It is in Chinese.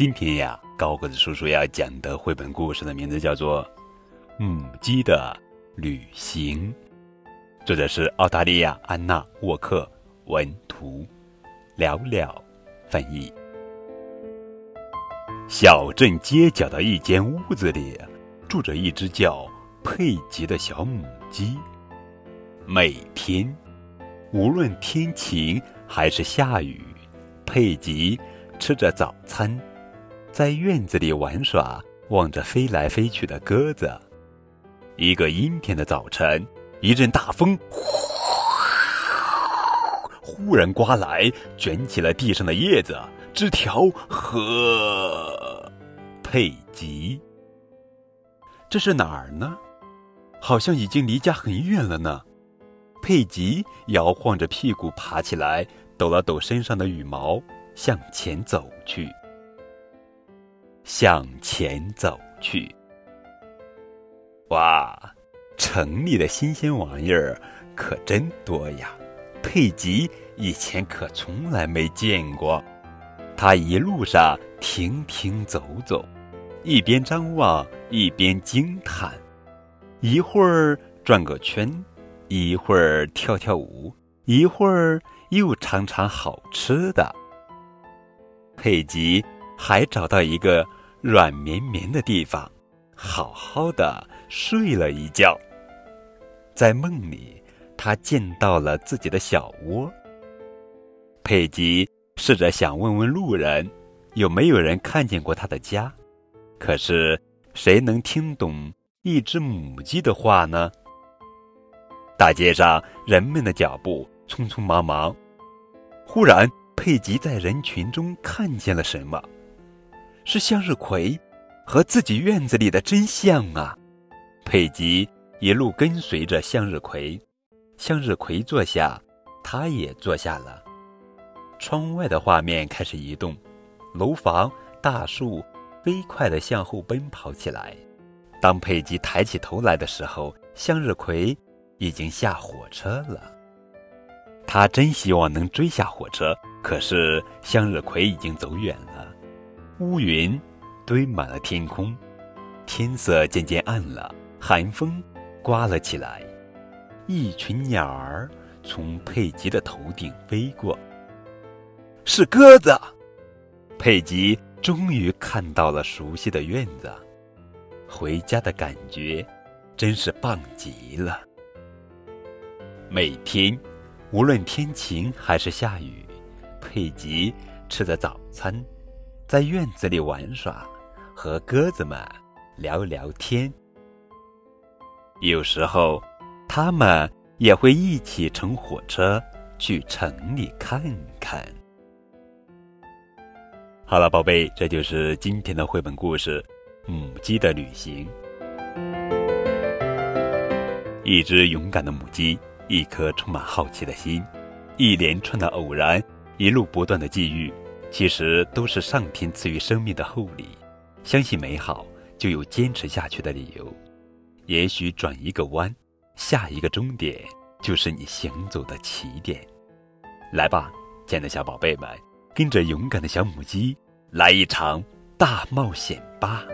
今天呀，高个子叔叔要讲的绘本故事的名字叫做《母鸡的旅行》，作者是澳大利亚安娜沃克文图，寥寥翻译。小镇街角的一间屋子里，住着一只叫佩吉的小母鸡。每天，无论天晴还是下雨，佩吉吃着早餐。在院子里玩耍，望着飞来飞去的鸽子。一个阴天的早晨，一阵大风忽然刮来，卷起了地上的叶子、枝条和佩吉。这是哪儿呢？好像已经离家很远了呢。佩吉摇晃着屁股爬起来，抖了抖身上的羽毛，向前走去。向前走去。哇，城里的新鲜玩意儿可真多呀！佩吉以前可从来没见过。他一路上停停走走，一边张望一边惊叹，一会儿转个圈，一会儿跳跳舞，一会儿又尝尝好吃的。佩吉还找到一个。软绵绵的地方，好好的睡了一觉。在梦里，他见到了自己的小窝。佩吉试着想问问路人，有没有人看见过他的家，可是谁能听懂一只母鸡的话呢？大街上人们的脚步匆匆忙忙。忽然，佩吉在人群中看见了什么。是向日葵，和自己院子里的真像啊！佩吉一路跟随着向日葵，向日葵坐下，他也坐下了。窗外的画面开始移动，楼房、大树飞快地向后奔跑起来。当佩吉抬起头来的时候，向日葵已经下火车了。他真希望能追下火车，可是向日葵已经走远了。乌云堆满了天空，天色渐渐暗了，寒风刮了起来。一群鸟儿从佩吉的头顶飞过，是鸽子。佩吉终于看到了熟悉的院子，回家的感觉真是棒极了。每天，无论天晴还是下雨，佩吉吃的早餐。在院子里玩耍，和鸽子们聊聊天。有时候，他们也会一起乘火车去城里看看。好了，宝贝，这就是今天的绘本故事《母鸡的旅行》。一只勇敢的母鸡，一颗充满好奇的心，一连串的偶然，一路不断的际遇。其实都是上天赐予生命的厚礼，相信美好，就有坚持下去的理由。也许转一个弯，下一个终点就是你行走的起点。来吧，亲爱的小宝贝们，跟着勇敢的小母鸡来一场大冒险吧！